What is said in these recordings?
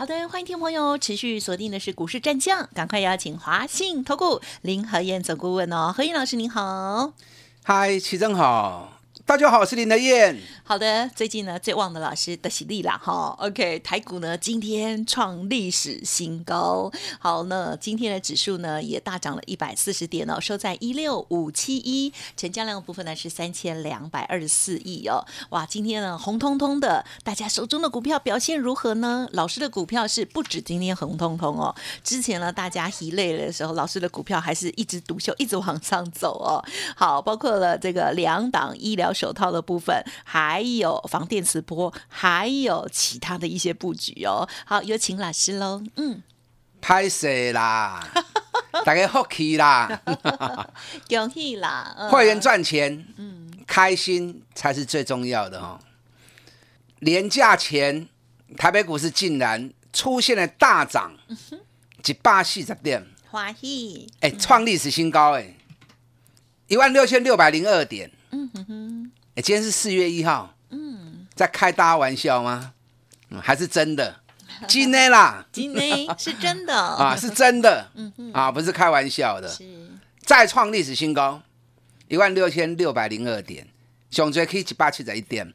好的，欢迎听众朋友持续锁定的是股市战将，赶快邀请华信投顾林和燕总顾问哦，何燕老师您好，嗨，齐正好。大家好，我是林德燕。好的，最近呢最旺的老师的喜利啦哈。OK，台股呢今天创历史新高。好，那今天的指数呢也大涨了一百四十点哦，收在一六五七一，成交量部分呢是三千两百二十四亿哦。哇，今天呢红彤彤的，大家手中的股票表现如何呢？老师的股票是不止今天红彤彤哦，之前呢大家疲累的时候，老师的股票还是一枝独秀，一直往上走哦。好，包括了这个两档医疗。手套的部分，还有防电磁波，还有其他的一些布局哦。好，有请老师喽。嗯，拍摄啦，大家福气啦，恭喜啦！会员赚钱，嗯，开心才是最重要的哦。廉价前，台北股市竟然出现了大涨，一百四十点，欢喜！哎，创历史新高哎，一万六千六百零二点。哎，今天是四月一号，嗯，在开大家玩笑吗？嗯，还是真的？今天啦，今天是真的 啊，是真的，啊，不是开玩笑的，是再创历史新高，一万六千六百零二点，上最可以一百七十一点，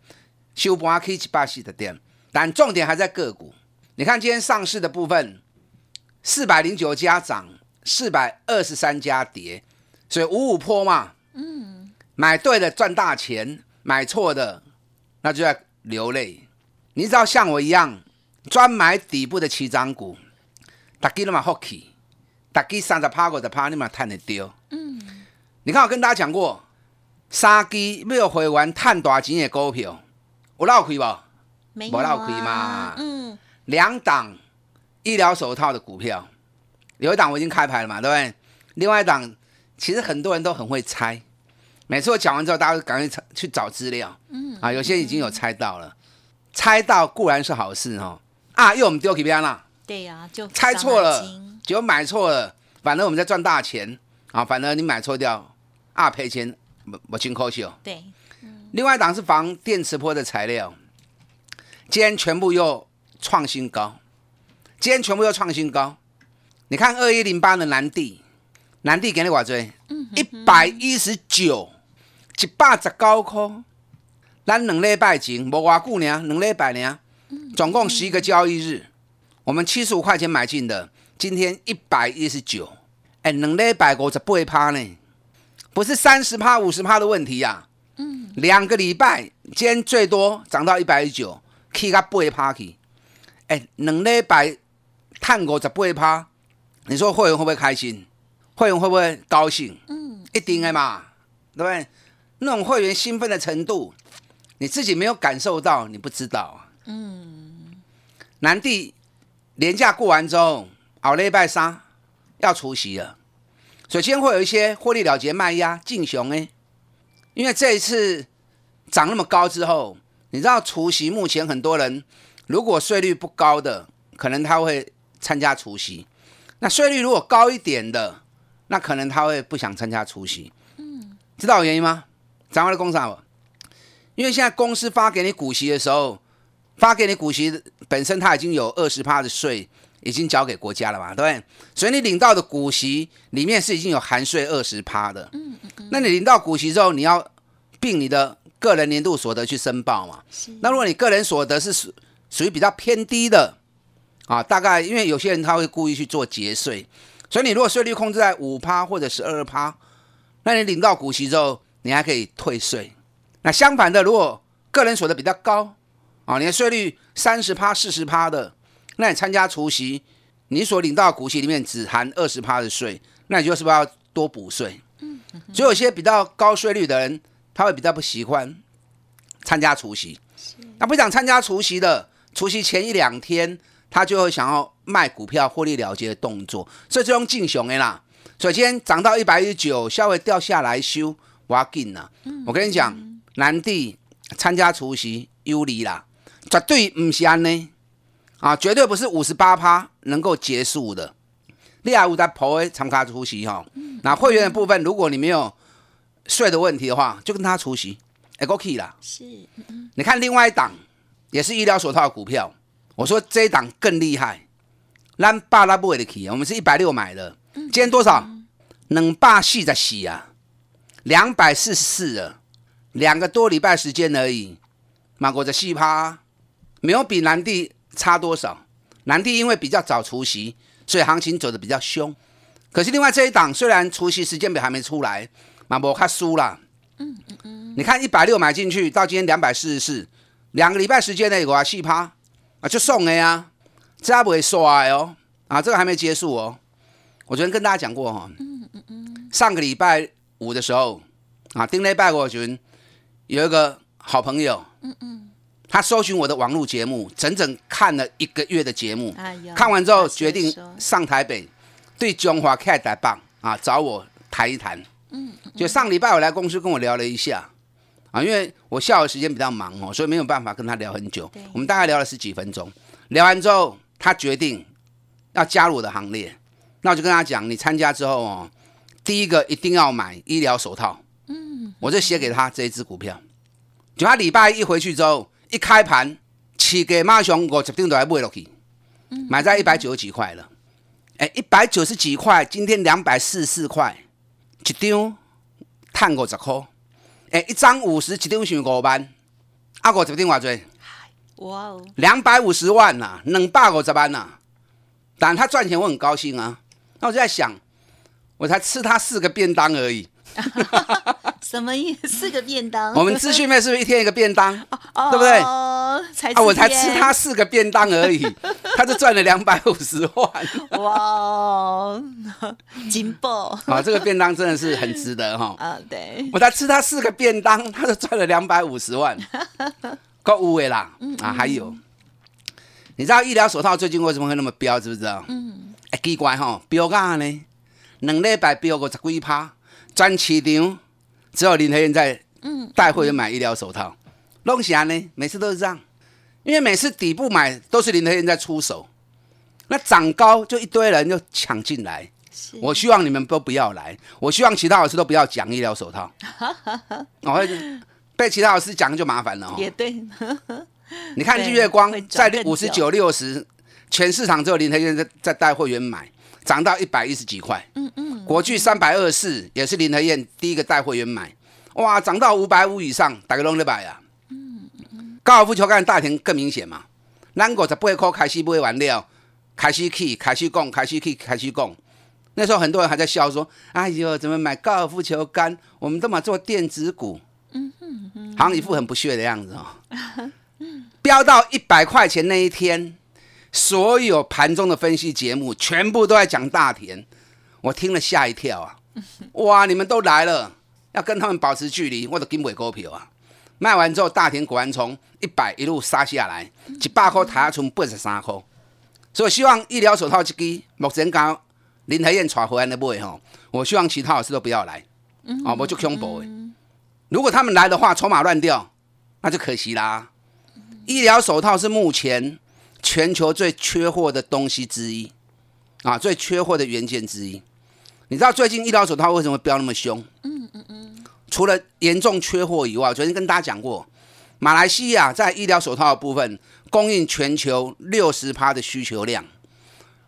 收盘可以一百四十点，但重点还在个股。你看今天上市的部分，四百零九家涨，四百二十三家跌，所以五五坡嘛，嗯。买对了赚大钱，买错的那就要流泪。你知道像我一样专买底部的起涨股，大基那么好奇，大基三十趴过的趴，你嘛赚得丢。嗯，你看我跟大家讲过，三基没有回完赚大钱的股票，有闹亏不？没闹亏嘛。嗯，两档医疗手套的股票，有一档我已经开牌了嘛，对不对？另外一档其实很多人都很会猜。每次我讲完之后，大家赶快去找资料。嗯，啊，有些已经有猜到了，猜到固然是好事哦。啊，又我们丢给别人了。对呀，就猜错了，结果买错了，反正我们在赚大钱啊。反正你买错掉，啊赔钱，不不轻可惜对，另外一档是防电磁波的材料，今天全部又创新高，今天全部又创新高。你看二一零八的南地，南地给你寡追，一百一十九。一百十九块，咱两礼拜前无偌久呢，两礼拜呢，总共十一个交易日，我们七十五块钱买进的，今天一百一十九，哎，两礼拜五十八趴呢，不是三十趴、五十趴的问题呀。嗯，两个礼拜，今天最多涨到一百一十九，去个八趴去，哎，两礼拜探五十八趴，你说会员会不会开心？会员会不会高兴？嗯，一定的嘛，对不对？那种会员兴奋的程度，你自己没有感受到，你不知道啊。嗯。南地年假过完之后，熬了一拜三要除夕了，首先会有一些获利了结卖压进熊哎，因为这一次涨那么高之后，你知道除夕目前很多人如果税率不高的，可能他会参加除夕；那税率如果高一点的，那可能他会不想参加除夕。嗯，知道原因吗？涨回来公司啊，因为现在公司发给你股息的时候，发给你股息本身它已经有二十趴的税已经交给国家了嘛，对不对？所以你领到的股息里面是已经有含税二十趴的。嗯嗯嗯。那你领到股息之后，你要并你的个人年度所得去申报嘛？那如果你个人所得是属属于比较偏低的啊，大概因为有些人他会故意去做节税，所以你如果税率控制在五趴或者十二趴，那你领到股息之后。你还可以退税，那相反的，如果个人所得比较高啊，你的税率三十趴、四十趴的，那你参加除息，你所领到的股息里面只含二十趴的税，那你就是不是要多补税？嗯，所以有些比较高税率的人，他会比较不喜欢参加除息，那不想参加除息的，除息前一两天，他就会想要卖股票获利了结的动作，所以这种进熊的啦。所以今天涨到一百一十九，稍微掉下来修，我要紧了。我跟你讲，南帝参加除夕有利啦，绝对唔是安呢，啊，绝对不是五十八趴能够结束的。你还有在跑诶参加除夕哈，那会员的部分，如果你没有税的问题的话，就跟他除夕，哎过去啦。是，你看另外一档也是医疗手套的股票，我说这一档更厉害，咱八拉不会的起，我们是一百六买的，今天多少？两百四十四啊，两百四十四了，两个多礼拜时间而已，马国的细趴没有比南地差多少，南地因为比较早除夕，所以行情走的比较凶。可是另外这一档虽然除夕时间表还没出来，马博他输了。嗯嗯嗯，你看一百六买进去，到今天两百四十四，两个礼拜时间内有啊细趴啊就送了呀，这不会刷哦啊，这个还没结束哦。我昨天跟大家讲过哈。上个礼拜五的时候，啊，丁雷拜我群有一个好朋友，嗯嗯，他搜寻我的网络节目，整整看了一个月的节目，看完之后决定上台北，对中华开台棒啊，找我谈一谈。嗯，就上礼拜我来公司跟我聊了一下，啊，因为我下午时间比较忙哦，所以没有办法跟他聊很久。我们大概聊了十几分钟，聊完之后，他决定要加入我的行列，那我就跟他讲，你参加之后哦。第一个一定要买医疗手套，嗯，我就写给他这一只股票，就他礼拜一回去之后，一开盘，起给马熊我决定都还买落去，买在一百九十几块了，哎，一百九十几块，今天两百四十四块，一张探五十块，哎，一张五十，一张是五万，啊，五十张偌多？哇哦，两百五十万呐，两百五十万呐，但他赚钱我很高兴啊，那我就在想。我才吃他四个便当而已，什么意思？四个便当？我们资讯妹是不是一天一个便当？对不对？啊，我才吃他四个便当而已，他就赚了两百五十万。哇，金爆！啊，这个便当真的是很值得哈。啊，对。我才吃他四个便当，他就赚了两百五十万，够无为啦。啊，还有，你知道医疗手套最近为什么会那么飙？知不知道？嗯。哎，奇怪哈，飙干呢？两礼拜飙五十几趴，全市场只有林和燕在带会员买医疗手套。弄起来呢，每次都是这样，因为每次底部买都是林和燕在出手，那涨高就一堆人就抢进来。我希望你们都不要来，我希望其他老师都不要讲医疗手套。我 会被其他老师讲就麻烦了哦。也对，你看日月光在五十九六十，全市场只有林和燕在在带会员买。涨到一百一十几块，嗯嗯，国巨三百二十四也是林和燕第一个带会员买，哇，涨到五百五以上，大概拢得买啊，嗯嗯，高尔夫球杆大田更明显嘛，咱五十八块开始买完了，开始去，开始供，开始去，开始供，那时候很多人还在笑说，哎呦，怎么买高尔夫球杆？我们都嘛做电子股，嗯哼，好像一副很不屑的样子哦，飙到一百块钱那一天。所有盘中的分析节目全部都在讲大田，我听了吓一跳啊！哇，你们都来了，要跟他们保持距离，我的金尾股票啊！卖完之后，大田果然从一百一路杀下来，一百块抬出八十三块。所以希望医疗手套这支目前刚林台燕传回来的买吼，我希望其他老师都不要来，啊，我就恐怖的。如果他们来的话，筹码乱掉，那就可惜啦。医疗手套是目前。全球最缺货的东西之一，啊，最缺货的元件之一。你知道最近医疗手套为什么飙那么凶？嗯嗯嗯。除了严重缺货以外，昨天跟大家讲过，马来西亚在医疗手套的部分供应全球六十趴的需求量，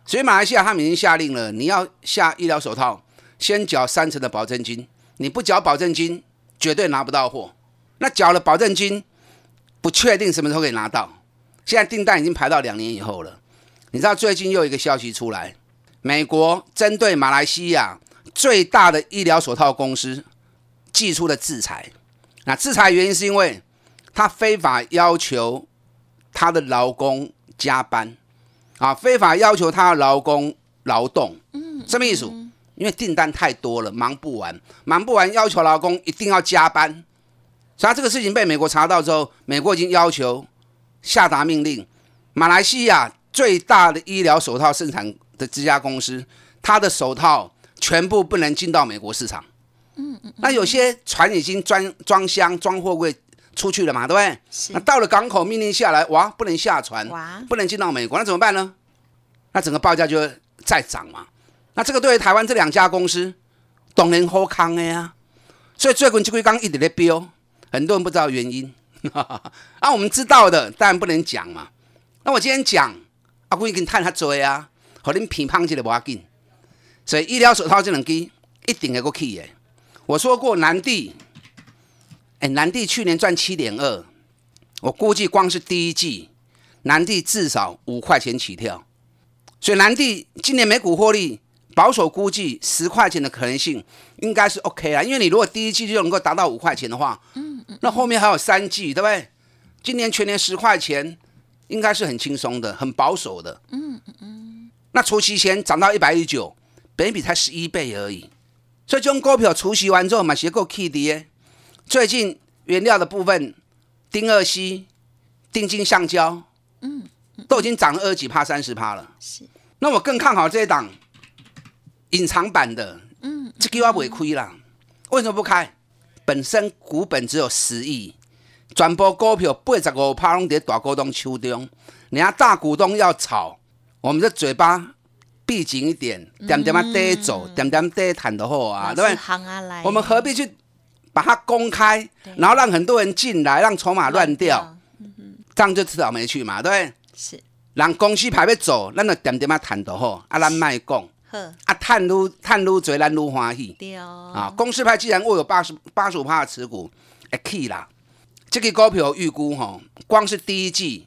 所以马来西亚他们已经下令了，你要下医疗手套，先缴三成的保证金，你不缴保证金，绝对拿不到货。那缴了保证金，不确定什么时候可以拿到。现在订单已经排到两年以后了。你知道最近又一个消息出来，美国针对马来西亚最大的医疗手套公司寄出了制裁。那制裁原因是因为他非法要求他的劳工加班啊，非法要求他的劳工劳动。嗯，什么意思？因为订单太多了，忙不完，忙不完，要求劳工一定要加班。所以这个事情被美国查到之后，美国已经要求。下达命令，马来西亚最大的医疗手套生产的这家公司，它的手套全部不能进到美国市场。嗯嗯。那有些船已经装装箱、装货柜出去了嘛，对不对？是那到了港口，命令下来，哇，不能下船，哇不能进到美国，那怎么办呢？那整个报价就会再涨嘛。那这个对于台湾这两家公司，当然好康的呀。所以最近这几刚一直在飙，很多人不知道原因。啊，我们知道的当然不能讲嘛。那我今天讲，啊，我已经探他追啊，和恁评判起来不要紧。所以医疗手套这两支一定会过去的。我说过南地，哎，南地去年赚七点二，我估计光是第一季，南地至少五块钱起跳。所以南地今年每股获利保守估计十块钱的可能性应该是 OK 啦，因为你如果第一季就能够达到五块钱的话，那后面还有三季，对不对？今年全年十块钱应该是很轻松的，很保守的，嗯嗯嗯。那除夕前涨到一百一十九，本比才十一倍而已，所以这种股票除夕完之后嘛，结构 K 跌。最近原料的部分，丁二烯、丁金橡胶，嗯，都已经涨了二十几趴、三十趴了。是，那我更看好这一档隐藏版的，嗯，这个要不会亏啦。为什么不开？本身股本只有十亿，全部股票八十五趴拢在大股东手中，人家大股东要炒，我们的嘴巴闭紧一点，点点啊低走，点点低谈的好啊，对不对？我们何必去把它公开，然后让很多人进来，让筹码乱掉，这样就吃倒霉去嘛，对不对？是，让公司排要走，咱就点点啊谈就好，啊，咱卖讲，呵，啊，探愈探愈多，咱愈欢喜。对哦，啊，公司派既然握有八十八十五趴的持股，会去啦。这个股票预估哈，光是第一季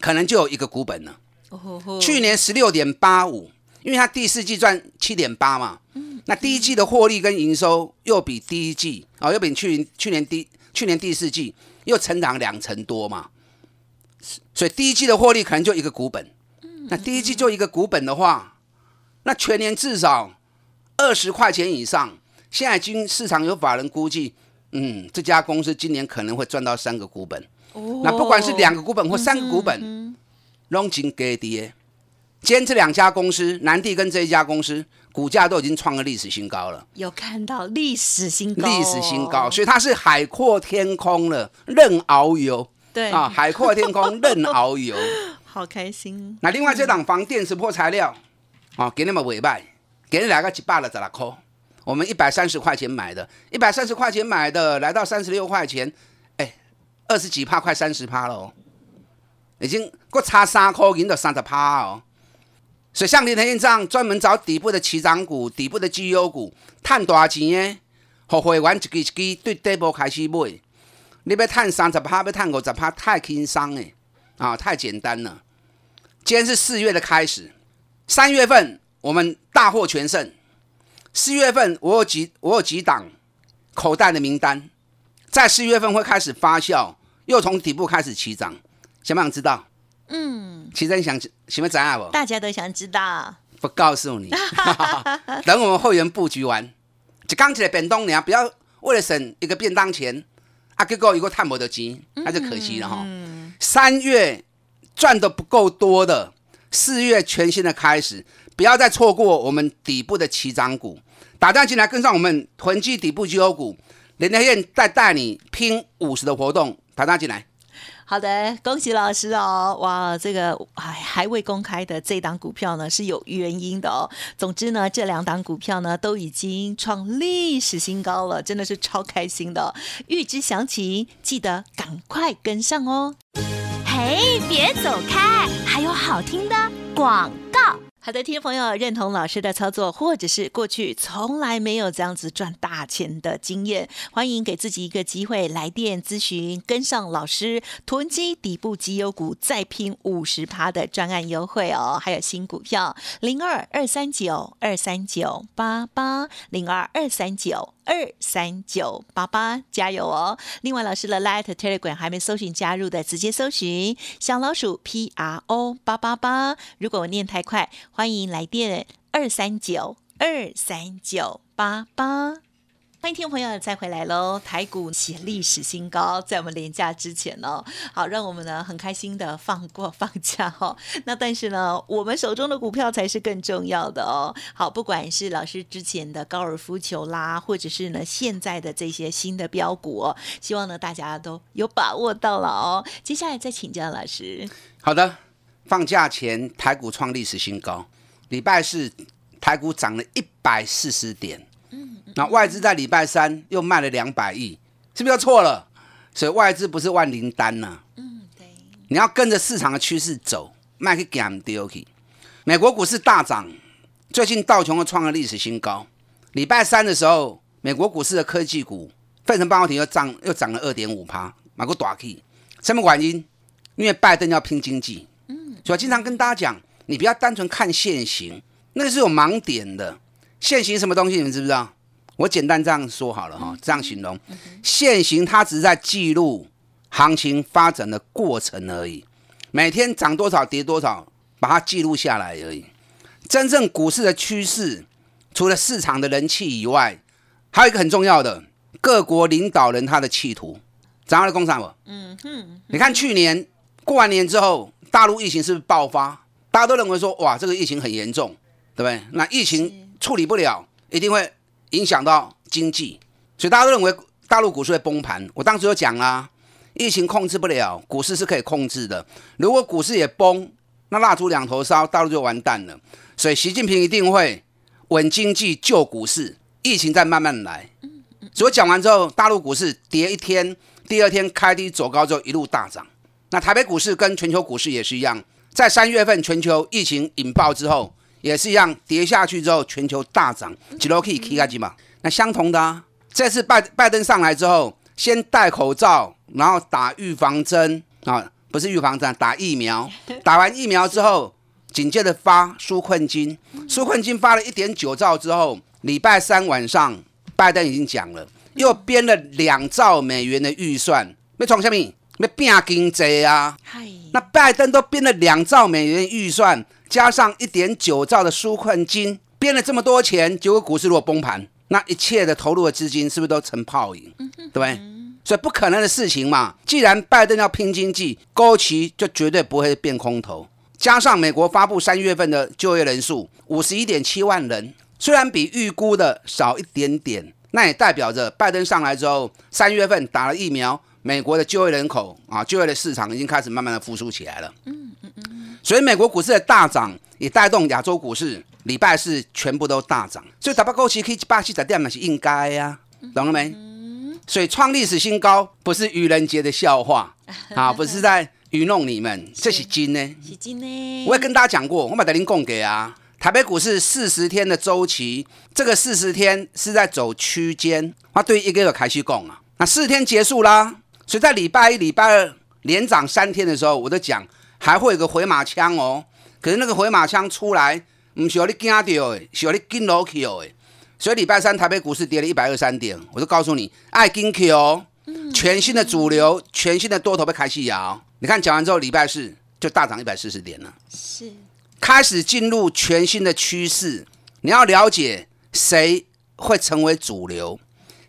可能就有一个股本了。哦吼吼去年十六点八五，因为它第四季赚七点八嘛，那第一季的获利跟营收又比第一季啊、又比去年去年第去年第四季又成长两成多嘛，所以第一季的获利可能就一个股本。那第一季就一个股本的话，那全年至少二十块钱以上。现在已经市场有法人估计，嗯，这家公司今年可能会赚到三个股本。哦那不管是两个股本或三个股本，拢真低跌。今天这两家公司，南地跟这一家公司，股价都已经创了历史新高了，有看到历史新高，历史新高，所以它是海阔天空了，任遨游对啊，海阔天空任遨游。好开心，那另外这档房电磁波材料，啊，给你们尾卖，给你来个一百了十六块，我们一百三十块钱买的，一百三十块钱买的，来到三十六块钱，哎，二十几趴，快三十趴了哦，已经够差三块，赢到三十趴哦。所以像林腾燕这样专门找底部的起涨股、底部的绩优股，赚大钱的，和会员一支一支对底部开始买，你要赚三十趴，要赚五十趴，太轻松诶，啊，太简单了。今天是四月的开始，三月份我们大获全胜。四月份我有几我有几档口袋的名单，在四月份会开始发酵，又从底部开始起涨。想不想知道？嗯，其实你想想要知道不？大家都想知道，不告诉你，等我们会员布局完，就刚起来便当呢，不要为了省一个便当钱啊，结果一个探不的钱，那就可惜了哈。三月赚的不够多的，四月全新的开始，不要再错过我们底部的起涨股，打电进来跟上我们囤积底部绩优股，林德燕再带你拼五十的活动，打电进来。好的，恭喜老师哦！哇，这个还还未公开的这档股票呢是有原因的哦。总之呢，这两档股票呢都已经创历史新高了，真的是超开心的哦、预知详情，记得赶快跟上哦。哎，别走开，还有好听的广告。好的，听众朋友，认同老师的操作，或者是过去从来没有这样子赚大钱的经验，欢迎给自己一个机会，来电咨询，跟上老师囤积底部绩优股，再拼五十趴的专案优惠哦，还有新股票零二二三九二三九八八零二二三九。二三九八八，加油哦！另外，老师的 Light Telegram 还没搜寻加入的，直接搜寻小老鼠 P R O 八八八。如果我念太快，欢迎来电二三九二三九八八。欢迎听众朋友再回来喽！台股写历史新高，在我们连假之前哦，好让我们呢很开心的放过放假哦。那但是呢，我们手中的股票才是更重要的哦。好，不管是老师之前的高尔夫球啦，或者是呢现在的这些新的标股哦，希望呢大家都有把握到了哦。接下来再请教老师。好的，放假前台股创历史新高，礼拜四台股涨了一百四十点。那外资在礼拜三又卖了两百亿，是不是又错了？所以外资不是万灵丹呐。嗯，对。你要跟着市场的趋势走，卖去 gam 丢去。美国股市大涨，最近道琼又创了历史新高。礼拜三的时候，美国股市的科技股，费城半导体又涨又涨了二点五趴，买个大 K。什么原因？因为拜登要拼经济。嗯。所以经常跟大家讲，你不要单纯看现行，那个是有盲点的。现行什么东西？你们知不知道？我简单这样说好了哈，这样形容，现行它只是在记录行情发展的过程而已，每天涨多少跌多少，把它记录下来而已。真正股市的趋势，除了市场的人气以外，还有一个很重要的，各国领导人他的企图。涨了工厂不？嗯哼。你看去年过完年之后，大陆疫情是不是爆发？大家都认为说，哇，这个疫情很严重，对不对？那疫情处理不了，一定会。影响到经济，所以大家都认为大陆股市会崩盘。我当时就讲啦，疫情控制不了，股市是可以控制的。如果股市也崩，那蜡烛两头烧，大陆就完蛋了。所以习近平一定会稳经济、救股市，疫情再慢慢来。所以讲完之后，大陆股市跌一天，第二天开低走高之后一路大涨。那台北股市跟全球股市也是一样，在三月份全球疫情引爆之后。也是一样，跌下去之后，全球大涨，几楼可以 K 下去嘛？那相同的啊，这次拜拜登上来之后，先戴口罩，然后打预防针啊，不是预防针，打疫苗。打完疫苗之后，紧接着发纾困金，纾困金发了一点九兆之后，礼拜三晚上，拜登已经讲了，又编了两兆美元的预算，没创下面？要变经济啊！那拜登都编了两兆美元预算。加上一点九兆的纾困金，编了这么多钱，结果股市如果崩盘，那一切的投入的资金是不是都成泡影？对不对？所以不可能的事情嘛。既然拜登要拼经济，高旗就绝对不会变空头。加上美国发布三月份的就业人数五十一点七万人，虽然比预估的少一点点，那也代表着拜登上来之后，三月份打了疫苗，美国的就业人口啊，就业的市场已经开始慢慢的复苏起来了。嗯嗯嗯。所以美国股市的大涨也带动亚洲股市，礼拜四全部都大涨。所以打八勾七可以八七十点嘛是应该呀，懂了没？所以创历史新高不是愚人节的笑话 啊，不是在愚弄你们，这是金呢？是金呢？我也跟大家讲过，我把德林供给啊，台北股市四十天的周期，这个四十天是在走区间，它对一个个开始供啊。那四天结束啦，所以在礼拜一、礼拜二连涨三天的时候，我都讲。还会有个回马枪哦，可是那个回马枪出来，唔需要你惊到诶，需要你跟落去哦诶。所以礼拜三台北股市跌了一百二三点，我就告诉你，爱跟 Q 哦，全新的主流，全新的多头被开始摇。你看讲完之后，礼拜四就大涨一百四十点了，是开始进入全新的趋势。你要了解谁会成为主流？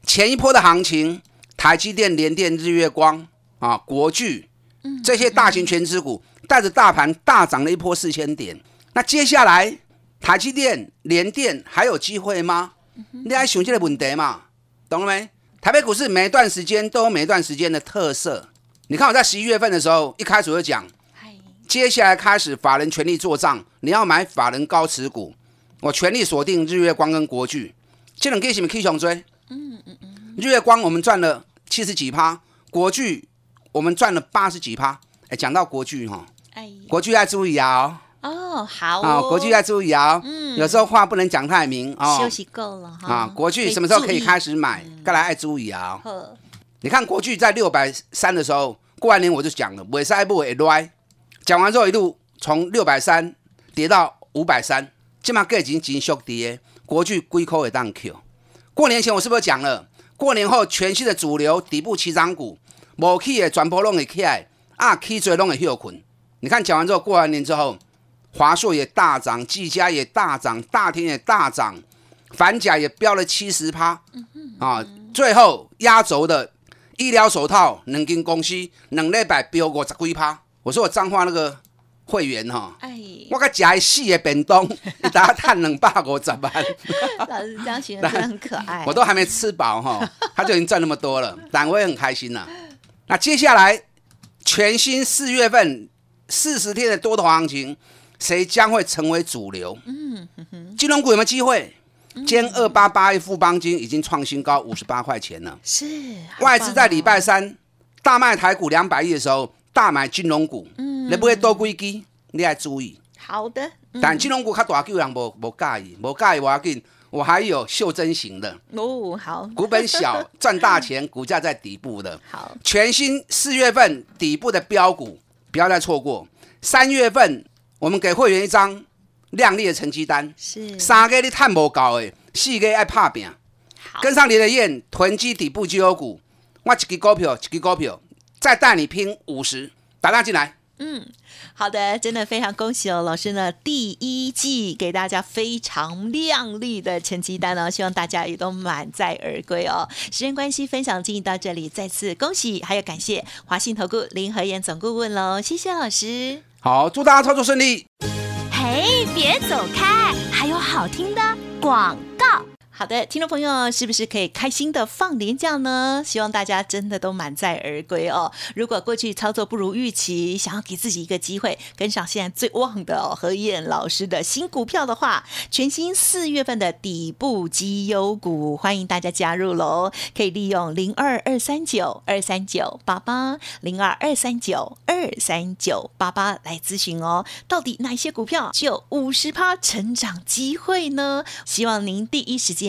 前一波的行情，台积电、联电、日月光啊，国巨，这些大型全资股。带着大盘大涨了一波四千点，那接下来台积电、联电还有机会吗？你还想这个问题嘛？懂了没？台北股市每一段时间都有每一段时间的特色。你看我在十一月份的时候，一开始就讲，接下来开始法人全力做账，你要买法人高持股，我全力锁定日月光跟国巨，这两个什么 K 熊追？嗯嗯嗯，日月光我们赚了七十几趴，国巨我们赚了八十几趴。哎，讲到国巨哈。哎国剧要注意啊！哦，好啊，国剧要注意啊！嗯，有时候话不能讲太明哦。休息够了哈。啊，国剧什么时候可以开始买？该来爱注意啊！你看国剧在六百三的时候，过完年我就讲了，尾塞不会来。讲完之后一路从六百三跌到五百三，起码已经紧缩跌。国剧龟壳也当 Q。过年前我是不是讲了？过年后全新的主流底部起涨股，无起的全部拢会起来，啊起最拢会休困。你看讲完之后，过完年之后，华硕也大涨，技嘉也大涨，大田也大涨，反甲也飙了七十趴。啊，最后压轴的医疗手套，两间公司两礼拜飙五十几趴。我说我脏话那个会员哈、哎，我甲食伊四个便当，一打赚两百五十万，老师这样形容真的很可爱。我都还没吃饱哈，他就已经赚那么多了，但我也很开心呐、那接下来全新四月份四十天的多头行情，谁将会成为主流？嗯，金融股有没有机会？兼二八八一富邦金已经创新高五十八块钱了。是外资在礼拜三大卖台股两百亿的时候，大买金融股，你不会多归基，你要注意。好的，嗯。但金融股较大就人无无介意，无介意我要紧。我还有袖珍型的，哦，好，股本小 赚大钱，股价在底部的，好，全新四月份底部的标股，不要再错过。三月份我们给会员一张亮丽的成绩单，是。三个你探无够的，四个爱拍拼，好。跟上你的燕囤积底部绩优股，我一支股票一支股票，再带你拼五十，打电进来。嗯好的，真的非常恭喜哦，老师呢第一季给大家非常亮丽的成绩单哦，希望大家也都满载而归哦。时间关系，分享进行到这里，再次恭喜，还有感谢华信投顾林和燕总顾问喽，谢谢老师。好，祝大家操作顺利。嘿，别走开，还有好听的广告。好的，听众朋友，是不是可以开心的放年假呢？希望大家真的都满载而归哦。如果过去操作不如预期，想要给自己一个机会，跟上现在最旺的哦何燕老师的新股票的话，全新四月份的底部绩优股，欢迎大家加入喽！可以利用零二二三九二三九八八零二二三九二三九八八来咨询哦。到底哪些股票只有五十趴成长机会呢？希望您第一时间